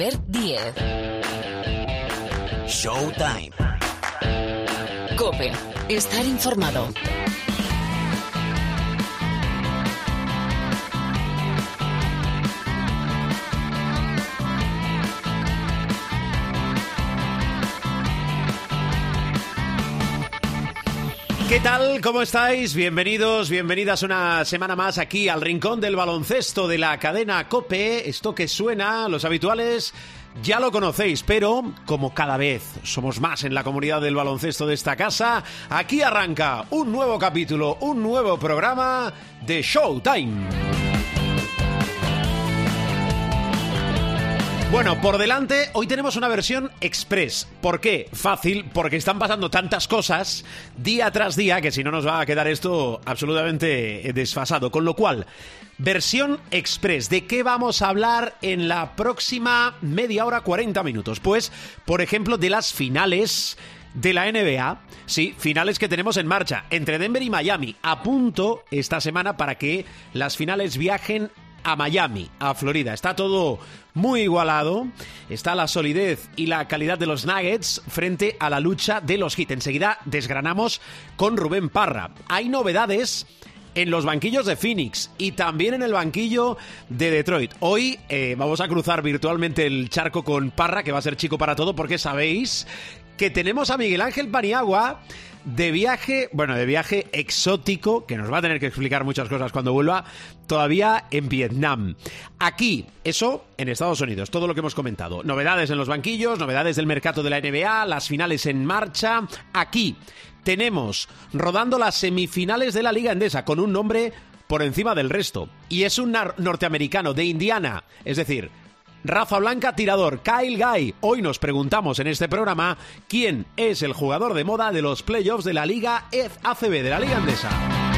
Albert Diez. Showtime. Cope. Estar informado. ¿Qué tal? ¿Cómo estáis? Bienvenidos, bienvenidas una semana más aquí al Rincón del Baloncesto de la cadena Cope. Esto que suena, los habituales ya lo conocéis, pero como cada vez somos más en la comunidad del baloncesto de esta casa, aquí arranca un nuevo capítulo, un nuevo programa de Showtime. Bueno, por delante, hoy tenemos una versión express. ¿Por qué? Fácil, porque están pasando tantas cosas día tras día que si no nos va a quedar esto absolutamente desfasado. Con lo cual, versión express. ¿De qué vamos a hablar en la próxima media hora, 40 minutos? Pues, por ejemplo, de las finales de la NBA. Sí, finales que tenemos en marcha entre Denver y Miami. A punto esta semana para que las finales viajen a Miami, a Florida. Está todo muy igualado. Está la solidez y la calidad de los Nuggets frente a la lucha de los Heat. Enseguida desgranamos con Rubén Parra. Hay novedades en los banquillos de Phoenix y también en el banquillo de Detroit. Hoy eh, vamos a cruzar virtualmente el charco con Parra, que va a ser chico para todo, porque sabéis que tenemos a Miguel Ángel Paniagua de viaje, bueno, de viaje exótico, que nos va a tener que explicar muchas cosas cuando vuelva, todavía en Vietnam. Aquí, eso en Estados Unidos, todo lo que hemos comentado. Novedades en los banquillos, novedades del mercado de la NBA, las finales en marcha. Aquí tenemos rodando las semifinales de la Liga Endesa con un nombre por encima del resto. Y es un norteamericano de Indiana, es decir, Rafa Blanca, tirador, Kyle Guy. Hoy nos preguntamos en este programa quién es el jugador de moda de los playoffs de la Liga ACB, de la Liga Andesa.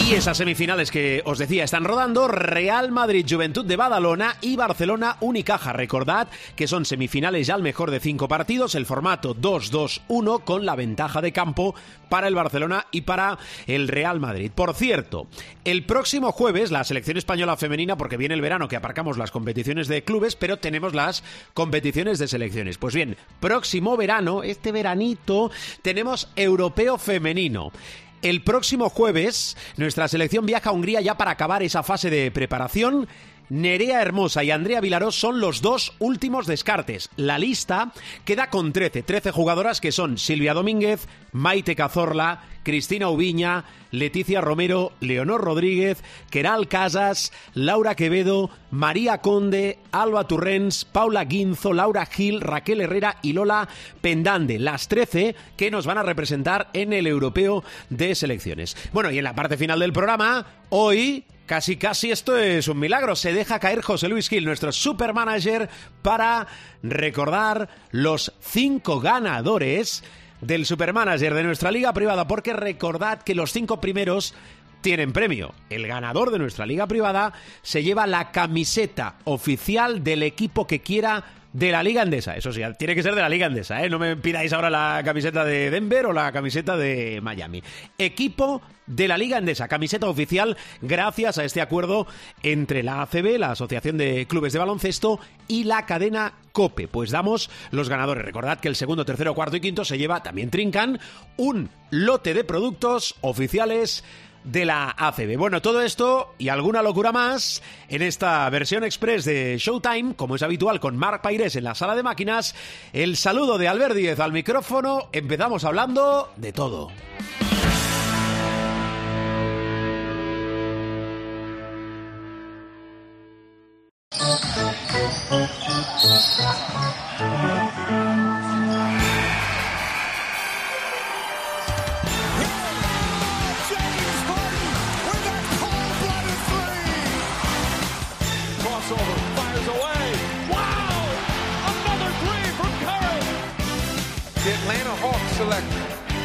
Y esas semifinales que os decía están rodando Real Madrid Juventud de Badalona y Barcelona Unicaja. Recordad que son semifinales ya al mejor de cinco partidos, el formato 2-2-1 con la ventaja de campo para el Barcelona y para el Real Madrid. Por cierto, el próximo jueves la selección española femenina, porque viene el verano que aparcamos las competiciones de clubes, pero tenemos las competiciones de selecciones. Pues bien, próximo verano, este veranito, tenemos europeo femenino. El próximo jueves, nuestra selección viaja a Hungría ya para acabar esa fase de preparación. Nerea Hermosa y Andrea Vilaró son los dos últimos descartes. La lista queda con 13, 13 jugadoras que son Silvia Domínguez, Maite Cazorla, Cristina Ubiña, Leticia Romero, Leonor Rodríguez, Keral Casas, Laura Quevedo, María Conde, Alba Turrens, Paula Guinzo, Laura Gil, Raquel Herrera y Lola Pendande, las 13 que nos van a representar en el Europeo de Selecciones. Bueno, y en la parte final del programa, hoy Casi, casi esto es un milagro. Se deja caer José Luis Gil, nuestro supermanager, para recordar los cinco ganadores del supermanager de nuestra liga privada, porque recordad que los cinco primeros tienen premio. El ganador de nuestra liga privada se lleva la camiseta oficial del equipo que quiera de la Liga Andesa. Eso sí, tiene que ser de la Liga Andesa, ¿eh? No me pidáis ahora la camiseta de Denver o la camiseta de Miami. Equipo de la Liga Andesa, camiseta oficial gracias a este acuerdo entre la ACB, la Asociación de Clubes de Baloncesto, y la cadena COPE. Pues damos los ganadores. Recordad que el segundo, tercero, cuarto y quinto se lleva, también trincan, un lote de productos oficiales de la ACB. Bueno, todo esto y alguna locura más en esta versión express de Showtime, como es habitual con Marc Paires en la sala de máquinas. El saludo de Albert Díez al micrófono. Empezamos hablando de todo.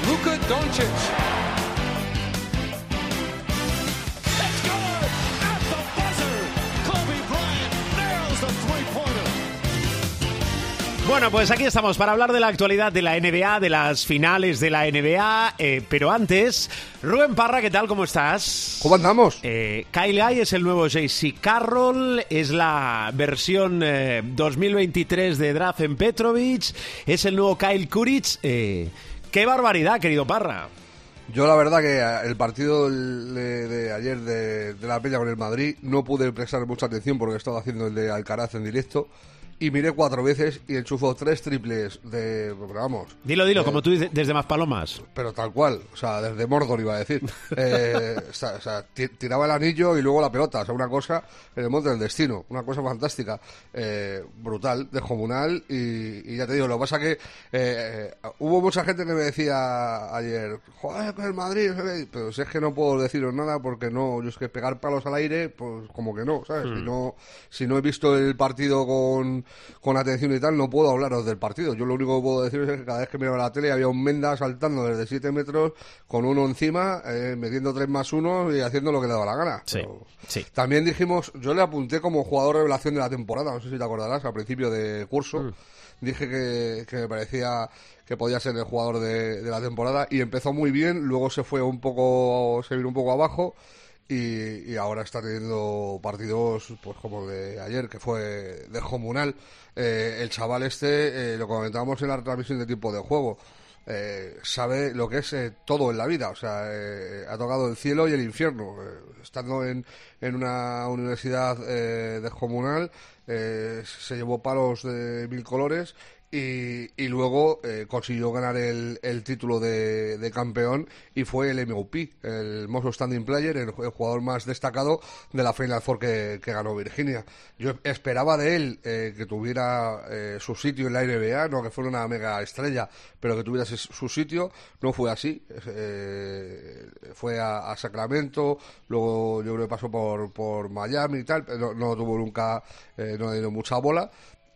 Luka Doncic. Bueno, pues aquí estamos para hablar de la actualidad de la NBA, de las finales de la NBA. eh, pero antes, Rubén Parra, ¿qué tal? ¿Cómo estás? ¿Cómo andamos? Eh, Kyle Guy es el nuevo JC Carroll, es la versión eh, 2023 de Drazen Petrovic, es el nuevo Kyle Kuric. Eh, ¡Qué barbaridad, querido Parra! Yo la verdad que el partido de, de ayer de, de la Peña con el Madrid no pude prestar mucha atención porque estaba haciendo el de Alcaraz en directo y miré cuatro veces y enchufó tres triples de, vamos, Dilo, dilo, Eh, como tú dices, desde Maspalomas. pero tal cual, o sea, desde Mordor iba a decir. Eh, o sea, o sea, ti- tiraba el anillo y luego la pelota, o sea, una cosa en el monte del destino, una cosa fantástica, eh, brutal, descomunal y, y ya te digo, lo que pasa que eh, hubo mucha gente que me decía ayer, joder, con el Madrid, no sé qué", pero si es que no puedo deciros nada porque no, yo es que pegar palos al aire, pues como que no, ¿sabes? Si, no, si no he visto el partido con, con atención y tal, no puedo hablaros del partido. Yo lo único que puedo deciros es que cada vez que miraba la tele había un Menda saltando desde 7 metros con uno encima, eh, metiendo 3 más 1 y haciendo lo que le daba la gana. Sí, Pero sí. También dijimos, yo le apunté como jugador revelación de la temporada, no sé si te acordarás, al principio de curso. Dije que, que me parecía que podía ser el jugador de, de la temporada y empezó muy bien, luego se fue un poco, se vino un poco abajo y, y ahora está teniendo partidos pues como de ayer que fue de comunal. Eh, el chaval este eh, lo comentábamos en la transmisión de tipo de juego eh, sabe lo que es eh, todo en la vida. O sea eh, ha tocado el cielo y el infierno. Eh, estando en, en una universidad descomunal eh, se llevó palos de mil colores y, y luego eh, consiguió ganar el, el título de, de campeón y fue el MVP, el Most Standing Player, el, jugador más destacado de la Final Four que, ganó Virginia. Yo esperaba de él eh, que tuviera eh, su sitio en la NBA, no que fuera una mega estrella, pero que tuviera su sitio. No fue así. Eh, fue a, Sacramento, luego yo creo que pasó por, por Miami y tal, pero no, tuvo nunca, eh, no le dio mucha bola.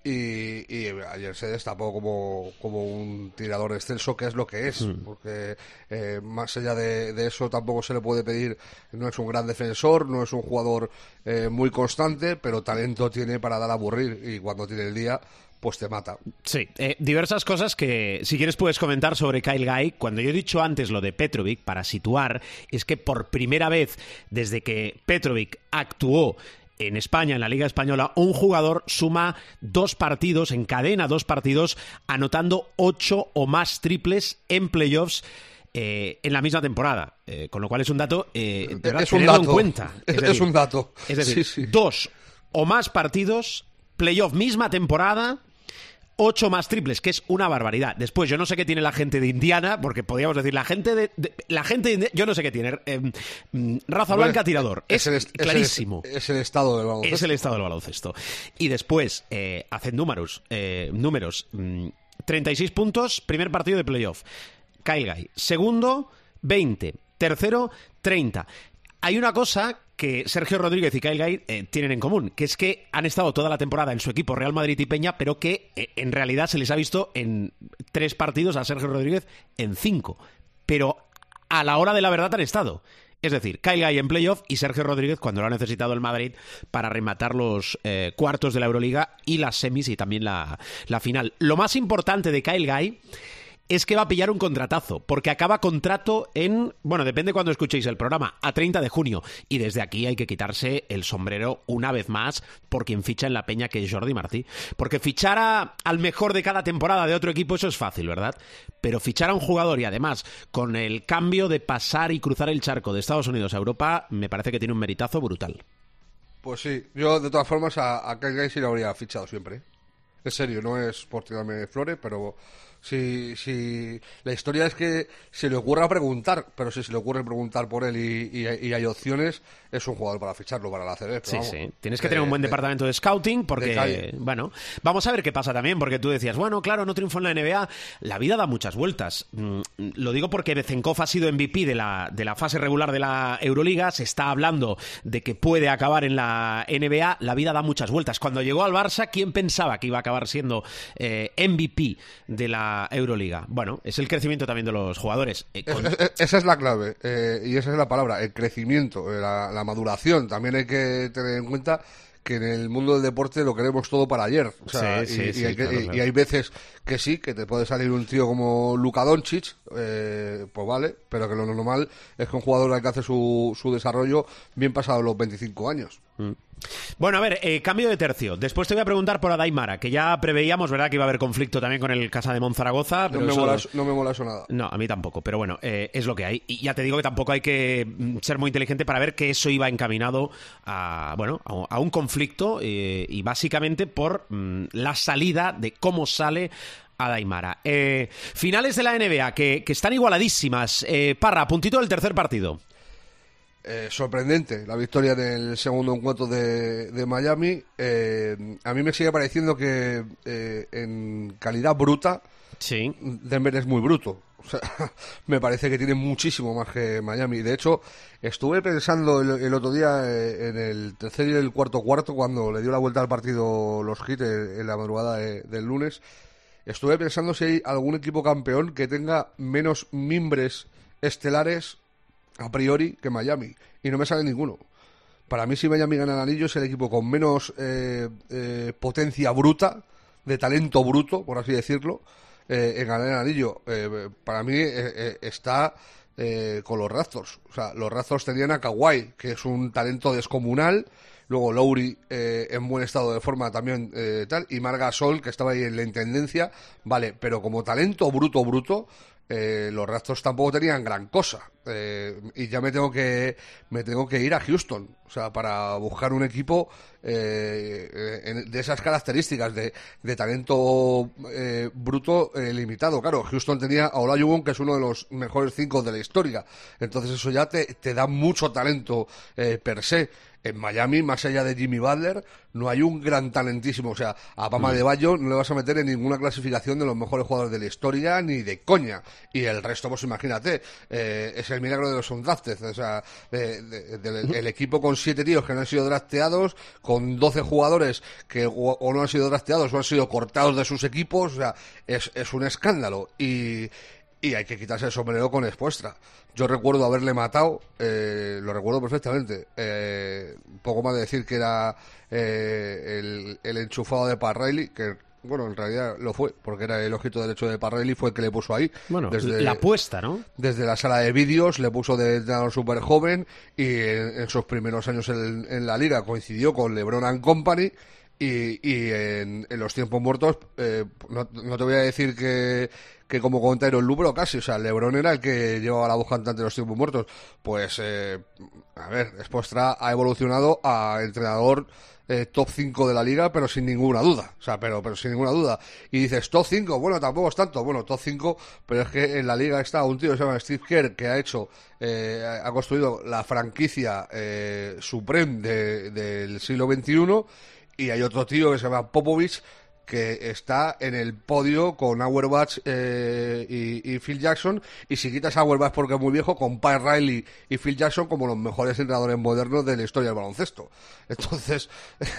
Y, y ayer se destapó como, como un tirador excelso, que es lo que es, porque eh, más allá de, de eso tampoco se le puede pedir, no es un gran defensor, no es un jugador eh, muy constante, pero talento tiene para dar a aburrir y cuando tiene el día, pues te mata. Sí, eh, diversas cosas que si quieres puedes comentar sobre Kyle Guy. Cuando yo he dicho antes lo de Petrovic, para situar, es que por primera vez desde que Petrovic actuó en España, en la Liga Española, un jugador suma dos partidos, encadena dos partidos, anotando ocho o más triples en playoffs. eh, en la misma temporada, Eh, con lo cual es un dato eh, de verdad, es un dato. en cuenta. Es, es un dato. es decir, Sí, sí. dos o más partidos, playoff misma temporada, ocho más triples, que es una barbaridad. Después, yo no sé qué tiene la gente de Indiana, porque podríamos decir, la gente de, de- la gente de Indi- yo no sé qué tiene. eh, mm, raza Bueno, blanca tirador. Es, el est- clarísimo. Es el, es el estado del baloncesto. Es el estado del baloncesto. Y después, eh, hacen números. eh, números. mm, 36 puntos, primer partido de playoff. Kyle Guy. Segundo, 20. Tercero, 30. Hay una cosa que Sergio Rodríguez y Kyle Guy eh, tienen en común, que es que han estado toda la temporada en su equipo Real Madrid y Peña, pero que eh, en realidad se les ha visto en tres partidos a Sergio Rodríguez en cinco. Pero a la hora de la verdad han estado. Es decir, Kyle Guy en playoff y Sergio Rodríguez cuando lo ha necesitado el Madrid para rematar los eh, cuartos de la Euroliga y las semis y también la, la final. Lo más importante de Kyle Guy es que va a pillar un contratazo, porque acaba contrato en, bueno, depende cuando escuchéis el programa, a 30 de junio. Y desde aquí hay que quitarse el sombrero una vez más por quien ficha en la peña, que es Jordi Martí. Porque fichar a- al mejor de cada temporada de otro equipo, eso es fácil, ¿verdad? Pero fichar a un jugador y además con el cambio de pasar y cruzar el charco de Estados Unidos a Europa, me parece que tiene un meritazo brutal. Pues sí, yo de todas formas a, Kyle Guy lo habría fichado siempre. En serio, no es por tirarme flores, pero si, si la historia es que se le ocurra preguntar, pero si se le ocurre preguntar por él y, y- y hay opciones, es un jugador para ficharlo para la CB. pero Sí, vamos, sí. Tienes que tener un buen de- departamento de scouting porque, bueno, vamos a ver qué pasa también, porque tú decías, bueno, claro, no triunfó en la NBA. La vida da muchas vueltas. Mm, Lo digo porque Bezenkov ha sido MVP de la, de la fase regular de la Euroliga. Se está hablando de que puede acabar en la NBA. La vida da muchas vueltas. Cuando llegó al Barça, ¿quién pensaba que iba a acabar siendo eh, MVP de la Euroliga? Bueno, es el crecimiento también de los jugadores. Eh, Es- con- es- es- esa es la clave eh, y esa es la palabra, el crecimiento, eh, la, la maduración. También hay que tener en cuenta que en el mundo del deporte lo queremos todo para ayer. O sea, Sí, sí, y, hay que- claro, y- claro. y hay veces que sí, que te puede salir un tío como Luka Doncic, eh, pues vale, pero que lo normal es que un jugador alcance su, su desarrollo bien pasado los 25 años. Bueno, a ver, eh, cambio de tercio. Después te voy a preguntar por Adaimara, que ya preveíamos, ¿verdad?, que iba a haber conflicto también con el Casa de Monzaragoza. No me, eso- mola, no me mola eso nada. No, a mí tampoco, pero bueno, eh, es lo que hay. Y ya te digo que tampoco hay que mm, ser muy inteligente para ver que eso iba encaminado a, bueno, a, a un conflicto eh, y básicamente por mm, la salida de cómo sale Adaimara. Eh, finales de la NBA que, que están igualadísimas. Eh, Parra, puntito del tercer partido. Eh, sorprendente la victoria del segundo encuentro de, de Miami. Eh, a mí me sigue pareciendo que eh, en calidad bruta Sí. Denver es muy bruto. O sea, me parece que tiene muchísimo más que Miami. De hecho, estuve pensando el, el otro día en el tercer y el cuarto cuarto, cuando le dio la vuelta al partido los Heat en, en la madrugada de- del lunes. Estuve pensando si hay algún equipo campeón que tenga menos mimbres estelares a priori que Miami. Y no me sale ninguno. Para mí, si Miami gana el anillo, es el equipo con menos eh, eh, potencia bruta, de talento bruto, por así decirlo, eh, en ganar el anillo. Eh, para mí está con los Raptors. O sea, los Raptors tenían a Kawhi, que es un talento descomunal. Luego Lowry en buen estado de forma también tal. Y Marga Sol, que estaba ahí en la intendencia. Vale, pero como talento bruto, bruto, eh, los Raptors tampoco tenían gran cosa. Eh, y ya me tengo que me tengo que ir a Houston. O sea, para buscar un equipo eh, en- de esas características de, de talento eh, bruto eh, limitado. Claro, Houston tenía a Olajuwon, que es uno de los mejores cinco de la historia. Entonces eso ya te, te da mucho talento eh, per se. En Miami, más allá de Jimmy Butler, no hay un gran talentísimo. O sea, a Pama de Bayo no le vas a meter en ninguna clasificación de los mejores jugadores de la historia, ni de coña. Y el resto, pues imagínate, eh, es el milagro de los undrafted. O sea, de- el equipo con siete tíos que no han sido drafteados, con 12 jugadores que o, o no han sido drafteados o han sido cortados de sus equipos. O sea, es, es un escándalo. Y, y hay que quitarse el sombrero con Espuestra. Yo recuerdo haberle matado, eh, lo recuerdo perfectamente. Eh, poco más de decir que era eh, el, el enchufado de Pat Riley, que bueno, en realidad lo fue, porque era el ojito derecho de Pat Riley, fue el que le puso ahí. Bueno, desde, la apuesta, ¿no? desde la sala de vídeos, le puso de entrenador súper joven y en, en sus primeros años en, en la liga coincidió con LeBron and Company y, y en, en los tiempos muertos, eh, no, no te voy a decir que, que como comentario el Lubro casi, o sea, LeBron era el que llevaba la voz cantante de los tiempos muertos. Pues, eh, a ver, Espostra ha evolucionado a entrenador eh, top 5 de la liga, pero sin ninguna duda. O sea, pero, pero sin ninguna duda. Y dices, top 5, bueno, tampoco es tanto. Bueno, top 5, pero es que en la liga está un tío que se llama Steve Kerr, que ha hecho, eh, ha construido la franquicia eh, Supreme de- del siglo XXI. Y hay otro tío que se llama Popovich, que está en el podio con Auerbach eh, y, Phil Jackson. Y si quitas a Auerbach porque es muy viejo, con Pat Riley y Phil Jackson como los mejores entrenadores modernos de la historia del baloncesto. Entonces,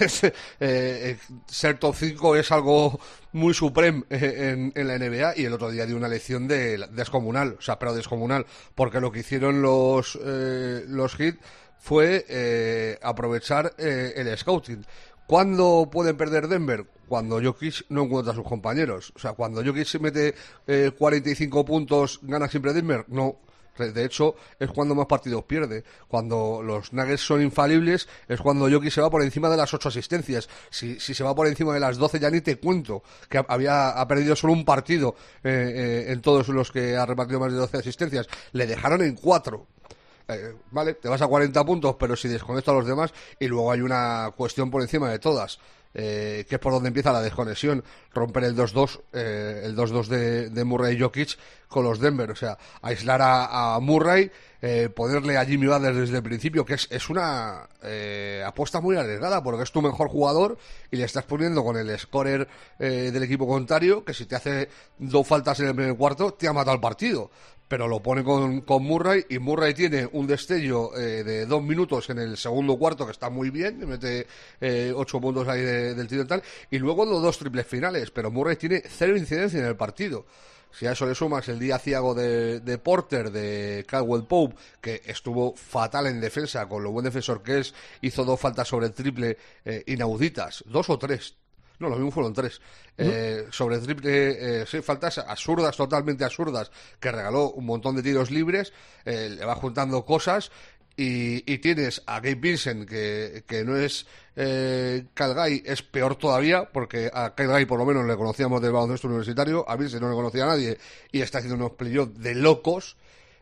es, eh, ser top 5 es algo muy supremo en, la NBA y el otro día dio una lección de descomunal, o sea, pero descomunal, porque lo que hicieron los, eh, los Heat fue eh, aprovechar eh, el scouting. ¿Cuándo pueden perder Denver? Cuando Jokic no encuentra a sus compañeros. O sea, cuando Jokic se mete eh, 45 puntos, ¿gana siempre Denver? No. De hecho, es cuando más partidos pierde. Cuando los Nuggets son infalibles, es cuando Jokic se va por encima de las 8 asistencias. Si, si se va por encima de las 12, ya ni te cuento. Que había, ha perdido solo un partido eh, eh, en todos los que ha repartido más de 12 asistencias. Le dejaron en 4. Eh, vale, te vas a 40 puntos, pero si desconectas a los demás, y luego hay una cuestión por encima de todas, eh, que es por donde empieza la desconexión, romper el 2-2, eh, el 2-2 de, Murray y Jokic con los Denver, o sea, aislar a, a Murray, eh, ponerle a Jimmy Butler desde el principio, que es, es una eh, apuesta muy arriesgada, porque es tu mejor jugador y le estás poniendo con el scorer eh, del equipo contrario, que si te hace dos faltas en el primer cuarto, te ha matado el partido pero lo pone con, con Murray y Murray tiene un destello eh, de dos minutos en el segundo cuarto que está muy bien, mete eh, ocho puntos ahí de- del tiro y tal, y luego los dos triples finales, pero Murray tiene cero incidencia en el partido. Si a eso le sumas el día ciago de, de Porter, de Caldwell Pope, que estuvo fatal en defensa, con lo buen defensor que es, hizo dos faltas sobre el triple eh, inauditas, dos o tres, no, lo mismo fueron tres. Eh, sobre triple, eh, sí, faltas absurdas, totalmente absurdas, que regaló un montón de tiros libres, eh, le va juntando cosas. Y, y tienes a Gabe Vincent, que, que no es eh, es peor todavía, porque a Calgay por lo menos le conocíamos del baloncesto universitario, a Vincent no le conocía a nadie, y está haciendo unos playoffs de locos.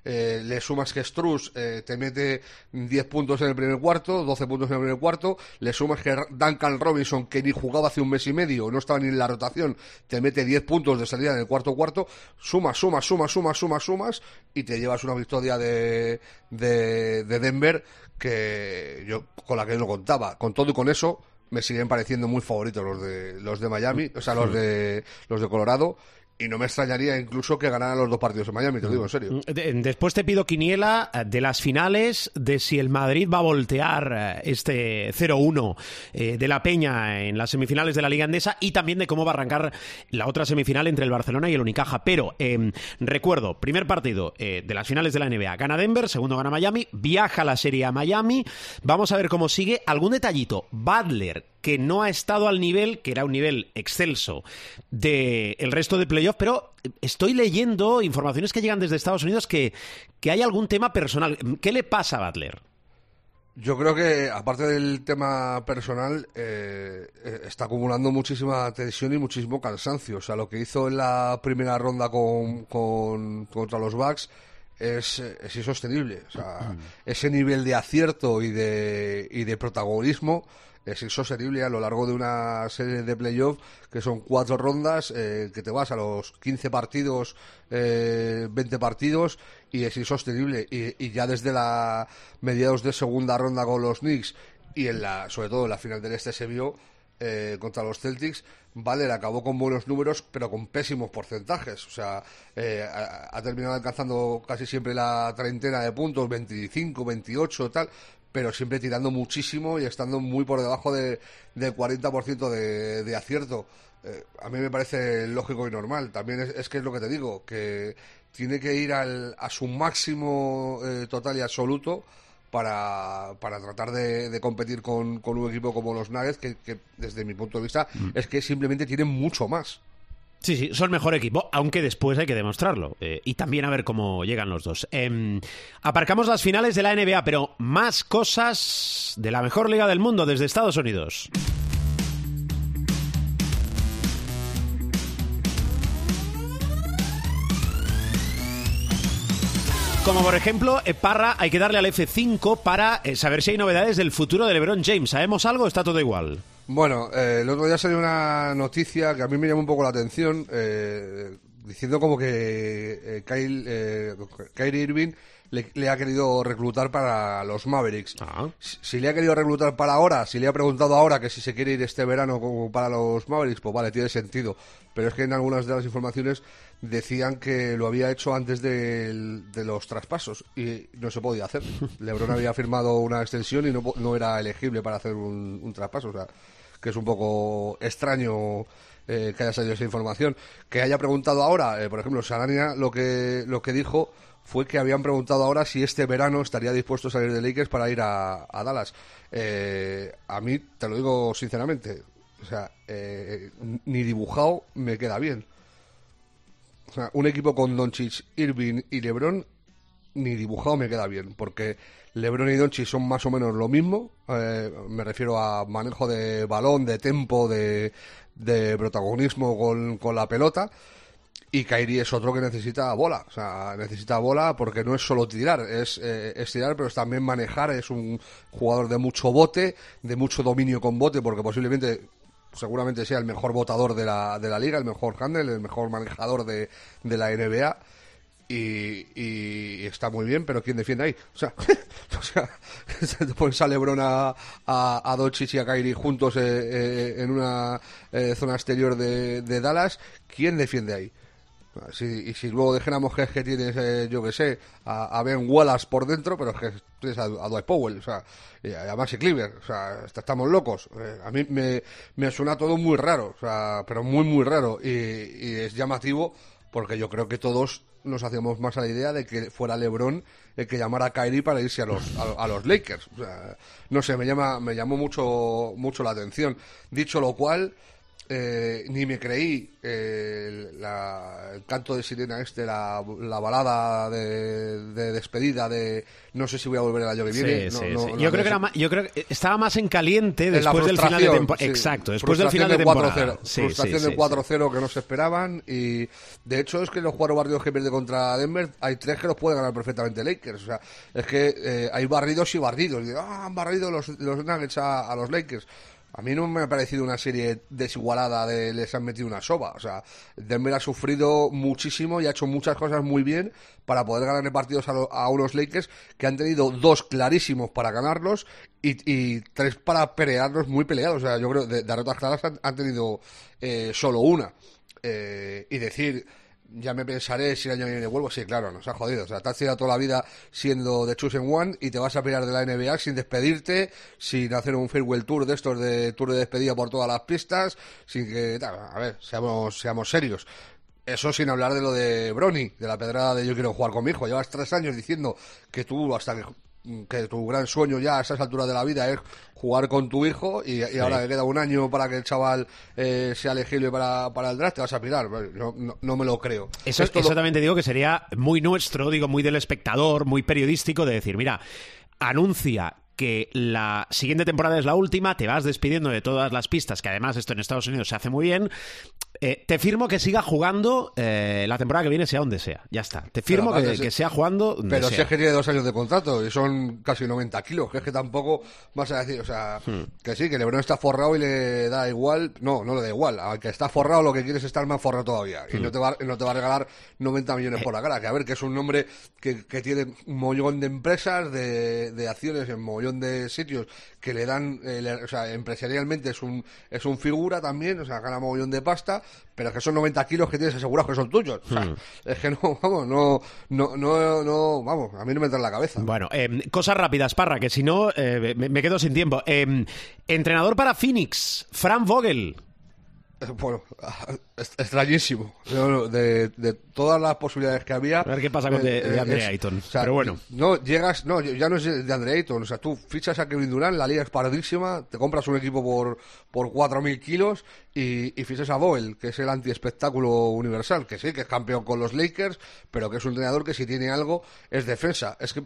Eh, le sumas que Struz eh, te mete 10 puntos en el primer cuarto, 12 puntos en el primer cuarto, le sumas que Duncan Robinson, que ni jugaba hace un mes y medio, no estaba ni en la rotación, te mete 10 puntos de salida en el cuarto cuarto, sumas, sumas, sumas, sumas, sumas, sumas, y te llevas una victoria de, de, de Denver que yo con la que no contaba. Con todo y con eso, me siguen pareciendo muy favoritos los de los de Miami, o sea, los de los de Colorado y no me extrañaría incluso que ganaran los dos partidos en Miami, te lo digo en serio. De- Después te pido quiniela eh, de las finales, de si el Madrid va a voltear eh, este 0-1 eh, de la Peña en las semifinales de la Liga Andesa y también de cómo va a arrancar la otra semifinal entre el Barcelona y el Unicaja. Pero eh, recuerdo, primer partido de las finales de la NBA, gana Denver, segundo gana Miami, viaja la serie a Miami. Vamos a ver cómo sigue. Algún detallito, Butler que no ha estado al nivel, que era un nivel excelso, del el resto de playoff, pero estoy leyendo informaciones que llegan desde Estados Unidos que, que hay algún tema personal. ¿Qué le pasa a Butler? Yo creo que, aparte del tema personal, eh, eh, está acumulando muchísima tensión y muchísimo cansancio. O sea, lo que hizo en la primera ronda con, con- contra los Bucks es, es insostenible. O sea, ese nivel de acierto y de, y de protagonismo es insostenible a lo largo de una serie de playoff que son cuatro rondas, eh, que te vas a los 15 partidos, eh, 20 partidos y es insostenible. Y, y ya desde la mediados de segunda ronda con los Knicks y en la, sobre todo en la final del este se vio eh, contra los Celtics, Valer acabó con buenos números, pero con pésimos porcentajes. O sea, eh, ha, ha terminado alcanzando casi siempre la treintena de puntos, 25, 28, tal, pero siempre tirando muchísimo y estando muy por debajo de, del 40% de, de acierto. Eh, a mí me parece lógico y normal. También es, es que es lo que te digo, que tiene que ir al, a su máximo eh, total y absoluto para, para tratar de, de competir con, con un equipo como los Nuggets, que, que desde mi punto de vista es que simplemente tienen mucho más. Sí, sí, son mejor equipo, aunque después hay que demostrarlo. eh, y también a ver cómo llegan los dos. Em, aparcamos las finales de la NBA, pero más cosas de la mejor liga del mundo desde Estados Unidos. Como por ejemplo, eh, Parra, hay que darle al F5 para eh, saber si hay novedades del futuro de LeBron James. ¿Sabemos algo está todo igual? Bueno, eh, el otro día salió una noticia que a mí me llamó un poco la atención, eh, diciendo como que eh, Kyle, eh, Kyrie Irving le, le ha querido reclutar para los Mavericks. Ah. Si, si le ha querido reclutar para ahora, si le ha preguntado ahora que si se quiere ir este verano como para los Mavericks, pues vale, tiene sentido. Pero es que en algunas de las informaciones decían que lo había hecho antes de, los traspasos y no se podía hacer. LeBron había firmado una extensión y no, no era elegible para hacer un, un traspaso. O sea, que es un poco extraño eh, que haya salido esa información. Que haya preguntado ahora, eh, por ejemplo, Sarania lo que, lo que dijo fue que habían preguntado ahora si este verano estaría dispuesto a salir de Lakers para ir a, Dallas. Eh, a mí, te lo digo sinceramente, o sea, ni dibujado me queda bien. O sea, un equipo con Doncic, Irving y LeBron ni dibujado me queda bien, porque LeBron y Doncic son más o menos lo mismo. eh, me refiero a manejo de balón, de tempo, de, de protagonismo con, la pelota. Y Kairi es otro que necesita bola, o sea, necesita bola porque no es solo tirar, es, eh, es tirar, pero es también manejar, es un jugador de mucho bote, de mucho dominio con bote, porque posiblemente, seguramente sea el mejor botador de la, de la liga, el mejor handle, el mejor manejador de la NBA. Y, y está muy bien, pero ¿quién defiende ahí? O sea, o sea te pones a Lebron, a, a, a y a Kyrie juntos eh, eh, en una eh, zona exterior de, de Dallas, ¿quién defiende ahí? Si, y si luego dejáramos que, es que tienes, eh, yo que sé, a, a Ben Wallace por dentro, pero es que tienes a, Dwight Powell, o sea, y a Maxi Cleaver, o sea, est- estamos locos. A mí me, me suena todo muy raro, o sea, pero muy, muy raro. Y, y es llamativo porque yo creo que todos nos hacíamos más a la idea de que fuera LeBron el que llamara a Kyrie para irse a los, a, los Lakers. No sé, me, llama, me llamó mucho, mucho la atención. Dicho lo cual, eh, ni me creí eh, la- el canto de sirena este, la, la balada de, de despedida de no sé si voy a volver el año que viene. Sí, No, sí, no, sí. no, yo, creo que era ma- yo creo que estaba más en caliente En después del final de temporada. Exacto, después del final de temporada. 4-0. Sí, frustración del sí, 4-0 que no se esperaban y de hecho es que los cuatro barridos que pierde contra Denver hay tres que los puede ganar perfectamente Lakers. O sea, es que eh, hay barridos y barridos. Y, ah, han barrido los, los Nuggets a, a los Lakers. A mí no me ha parecido una serie desigualada de les han metido una soba. O sea, Denver ha sufrido muchísimo y ha hecho muchas cosas muy bien para poder ganarle partidos a, lo- a unos Lakers que han tenido dos clarísimos para ganarlos y, tres para pelearlos muy peleados. O sea, yo creo que de derrotas claras han, han tenido eh, solo una. Eh, y decir, ya me pensaré si el año que viene vuelvo. Sí, claro, nos ha jodido. O sea, te has tirado toda la vida siendo de Chosen One y te vas a pelear de la NBA sin despedirte, sin hacer un farewell tour de estos de tour de despedida por todas las pistas, sin que. A ver, seamos, seamos serios. Eso sin hablar de lo de Brony, de la pedrada de yo quiero jugar con mi hijo. Llevas tres años diciendo que tú, hasta que, que tu gran sueño ya a esas alturas de la vida es jugar con tu hijo y, y ahora que queda un año para que el chaval eh, sea elegible para, para el draft, te vas a pirar. Yo no, no me lo creo. Eso, Esto eso lo- también te digo que sería muy nuestro, digo, muy del espectador, muy periodístico, de decir, mira, anuncia que la siguiente temporada es la última, te vas despidiendo de todas las pistas, que además esto en Estados Unidos se hace muy bien. Eh, te firmo que siga jugando eh, la temporada que viene, sea donde sea. Ya está. Te firmo que, que sea jugando donde Pero si es que tiene dos años de contrato y son casi 90 kilos, que es que tampoco vas a decir, o sea, Hmm. que sí, que Lebron está forrado y le da igual, no, no le da igual, al que está forrado lo que quiere es estar más forrado todavía Hmm. y no te va, no te va a regalar 90 Eh. millones por la cara, que a ver, que es un hombre que, que tiene un mollón de empresas, de, de acciones en un mollón de sitios que le dan, eh, le- o sea, empresarialmente es un, es un figura también, o sea, gana mogollón de pasta, pero que son 90 kilos que tienes asegurados que son tuyos, o sea, Hmm. es que no, vamos, no, no, no, no, vamos, a mí no me entra en la cabeza. Bueno, eh, cosas rápidas, Parra, que si no eh, me, me quedo sin tiempo. Eh, entrenador para Phoenix, Fran Vogel. Eh, Bueno, extrañísimo. De, de todas las posibilidades que había. A ver qué pasa con de- de Andre Ayton. Pero bueno. No, llegas, no, ya no es de Andre Ayton. O sea, tú fichas a Kevin Durant, la liga es paradísima, te compras un equipo por, por 4.000 kilos y, y fichas a Boyle, que es el anti-espectáculo universal, que sí, que es campeón con los Lakers, pero que es un entrenador que si tiene algo es defensa. Es que,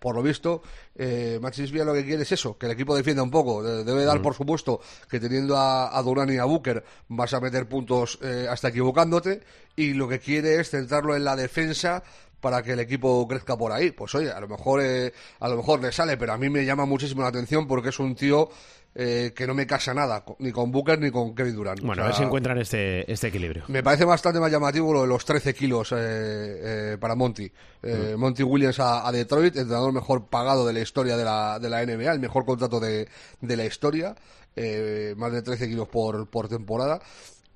por lo visto, eh, Machis Villa lo que quiere es eso, que el equipo defienda un poco. De- Debe dar, por supuesto, que teniendo a, a Durant y a Booker vas a meter puntos eh, hasta equivocándote y lo que quiere es centrarlo en la defensa para que el equipo crezca por ahí. Pues oye, a lo mejor eh, a lo mejor le sale, pero a mí me llama muchísimo la atención porque es un tío eh, que no me casa nada, ni con Booker ni con Kevin Durant. Bueno, O a ver si encuentran este, este equilibrio. me parece bastante más llamativo lo de los 13 kilos eh, eh, para Monty. Eh, Monty Williams a, a Detroit, entrenador mejor pagado de la historia de la, de la NBA, el mejor contrato de, de la historia, eh, más de 13 kilos por, por temporada.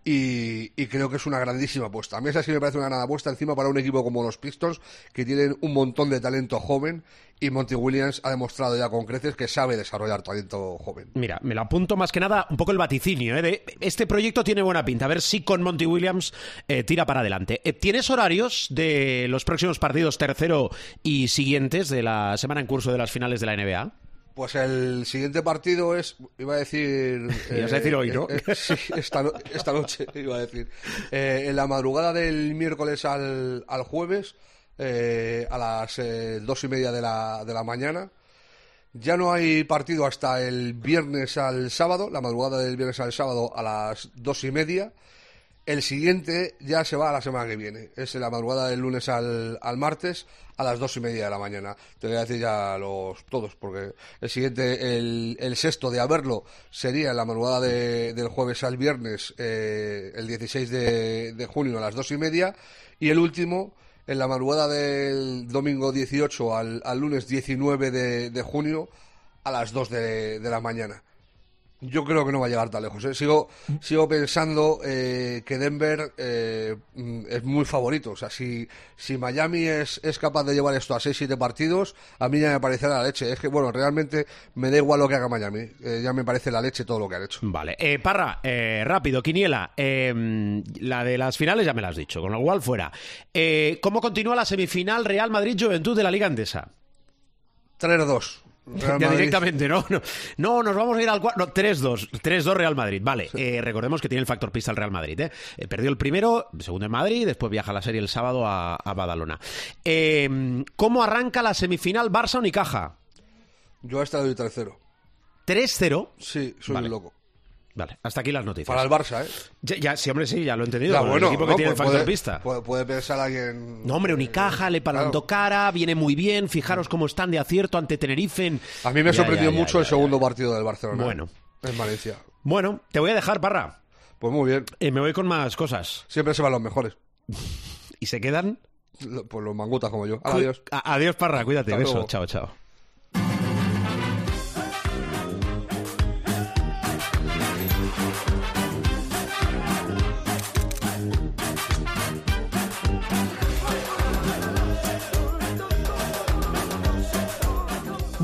Y, creo que es una grandísima apuesta. A mí esa sí me parece una gran apuesta encima para un equipo como los Pistons, que tienen un montón de talento joven y Monty Williams ha demostrado ya con creces que sabe desarrollar talento joven. Mira, me lo apunto más que nada un poco el vaticinio. ¿eh? de, este proyecto tiene buena pinta. A ver si con Monty Williams eh, tira para adelante. Eh, ¿Tienes horarios de los próximos partidos tercero y siguientes de la semana en curso de las finales de la NBA? Pues el siguiente partido es, iba a decir... Ibas a decir hoy, ¿no? eh, eh, sí, esta, no- esta noche, iba a decir. Eh, en la madrugada del miércoles al, al jueves, eh, a las eh, dos y media de la, de la mañana. Ya no hay partido hasta el viernes al sábado, la madrugada del viernes al sábado a las dos y media. El siguiente ya se va a la semana que viene. Es en la madrugada del lunes al, al martes a las dos y media de la mañana. Te voy a decir ya los todos, porque el siguiente, el, el sexto de haberlo, sería en la madrugada de- del jueves al viernes, eh, el 16 de, junio a las dos y media. Y el último, en la madrugada del domingo 18 al, al lunes 19 de, de junio a las 2 de, de la mañana. Yo creo que no va a llegar tan lejos. ¿eh? Sigo, sigo pensando eh, que Denver eh, mm, es muy favorito. O sea, si, si Miami es, es capaz de llevar esto a 6-7 partidos, a mí ya me parece la leche. Es que, bueno, realmente me da igual lo que haga Miami. Eh, ya me parece la leche todo lo que han hecho. Vale. Eh, Parra, eh, rápido, Quiniela. la de las finales ya me la has dicho, con lo cual fuera. Eh, ¿Cómo continúa la semifinal Real Madrid-Juventud de la Liga Andesa? 3-2. Real Ya Madrid. directamente, ¿no? No, no, nos vamos a ir al cuarto. No, 3-2. 3-2 Real Madrid. Vale, eh, recordemos que tiene el factor pista el Real Madrid. ¿eh? Eh, perdió el primero, segundo en Madrid, después viaja a la serie el sábado a, a Badalona. Eh, ¿Cómo arranca la semifinal Barça-Unicaja? Yo a esta le doy 3-0. 3-0. Sí, soy Vale. un loco. Vale, hasta aquí las noticias. Para el Barça, ¿eh? Ya, ya, sí, hombre, sí, ya lo he entendido. Ya, bueno, el equipo que no, tiene el pues factor puede, pista. Puede, puede pensar alguien. No, hombre, Unicaja, le plantó cara, viene muy bien. Fijaros cómo están de acierto ante Tenerife. en- A mí me ha sorprendido mucho el segundo partido del Barcelona. Bueno. En Valencia. Bueno, te voy a dejar, Parra. Pues muy bien. Eh, me voy con más cosas. Siempre se van los mejores. ¿Y se quedan? Pues los mangutas como yo. Adiós. Adiós, Parra, cuídate. Hasta Beso. luego. Chao, chao.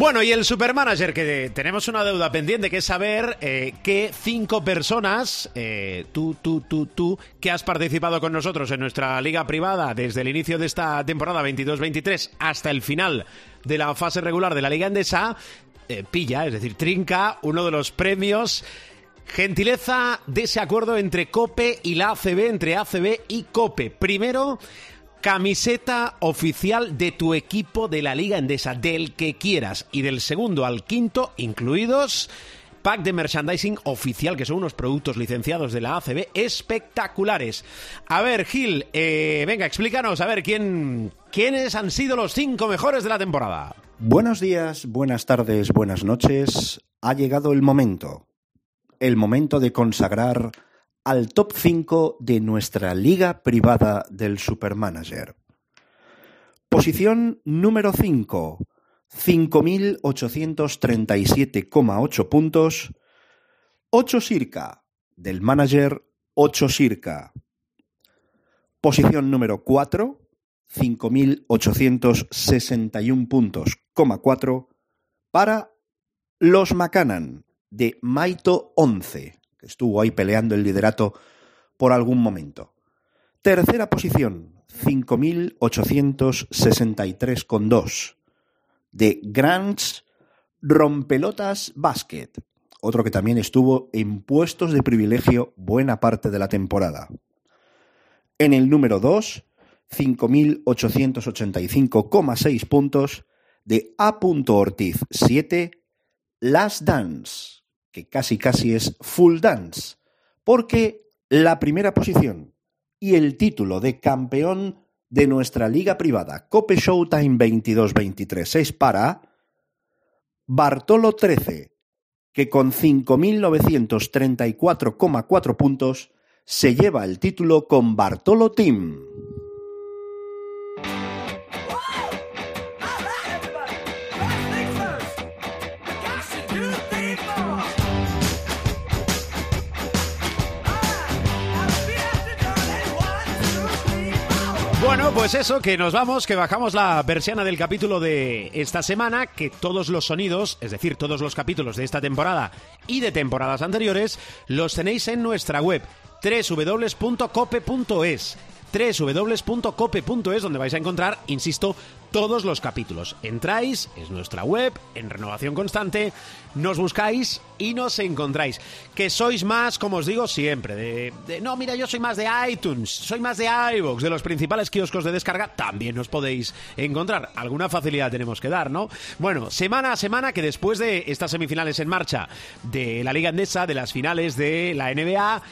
Bueno, y el supermanager, que tenemos una deuda pendiente, que es saber eh, qué cinco personas, eh, tú, tú, tú, tú, que has participado con nosotros en nuestra liga privada desde el inicio de esta temporada 22-23 hasta el final de la fase regular de la Liga Endesa, eh, pilla, es decir, trinca uno de los premios Gentileza de ese acuerdo entre COPE y la ACB, entre ACB y COPE. Primero, camiseta oficial de tu equipo de la Liga Endesa, del que quieras. Y del segundo al quinto, incluidos pack de merchandising oficial, que son unos productos licenciados de la ACB espectaculares. A ver, Gil, eh, venga, explícanos, a ver, ¿quién, ¿quiénes han sido los cinco mejores de la temporada? Buenos días, buenas tardes, buenas noches. Ha llegado el momento. El momento de consagrar al top 5 de nuestra liga privada del Supermanager. Posición número 5. 5.837,8 puntos. 8 Sirca. Del manager 8 Sirca. Posición número 4. 5.861 puntos, coma 4, para los Macanan de Maito 11, estuvo ahí peleando el liderato por algún momento. Tercera posición, 5.863,2 de Grants Rompelotas Basket, otro que también estuvo en puestos de privilegio buena parte de la temporada. En el número 2, 5.885,6 puntos de A. Ortiz 7, Last Dance, que casi casi es Full Dance, porque la primera posición y el título de campeón de nuestra liga privada Cope Showtime 22-23 es para Bartolo 13, que con 5.934,4 puntos se lleva el título con Bartolo Team. Pues eso, que nos vamos, que bajamos la persiana del capítulo de esta semana, que todos los sonidos, es decir, todos los capítulos de esta temporada y de temporadas anteriores, los tenéis en nuestra web www.cope.es www.cope.es donde vais a encontrar, insisto, todos los capítulos. Entráis, es nuestra web, en renovación constante, nos buscáis y nos encontráis. Que sois más, como os digo siempre, de, no, mira, yo soy más de iTunes, soy más de iVoox, de los principales kioscos de descarga, también os podéis encontrar. Alguna facilidad tenemos que dar, ¿no? Bueno, semana a semana que después de estas semifinales en marcha de la Liga Andesa, de las finales de la NBA,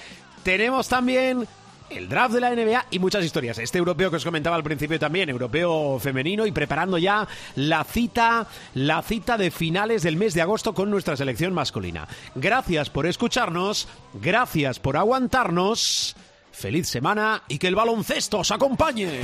tenemos también el draft de la NBA y muchas historias. Este europeo que os comentaba al principio también, europeo femenino y preparando ya la cita, la cita de finales del mes de agosto con nuestra selección masculina. Gracias por escucharnos, gracias por aguantarnos. Feliz semana y que el baloncesto os acompañe.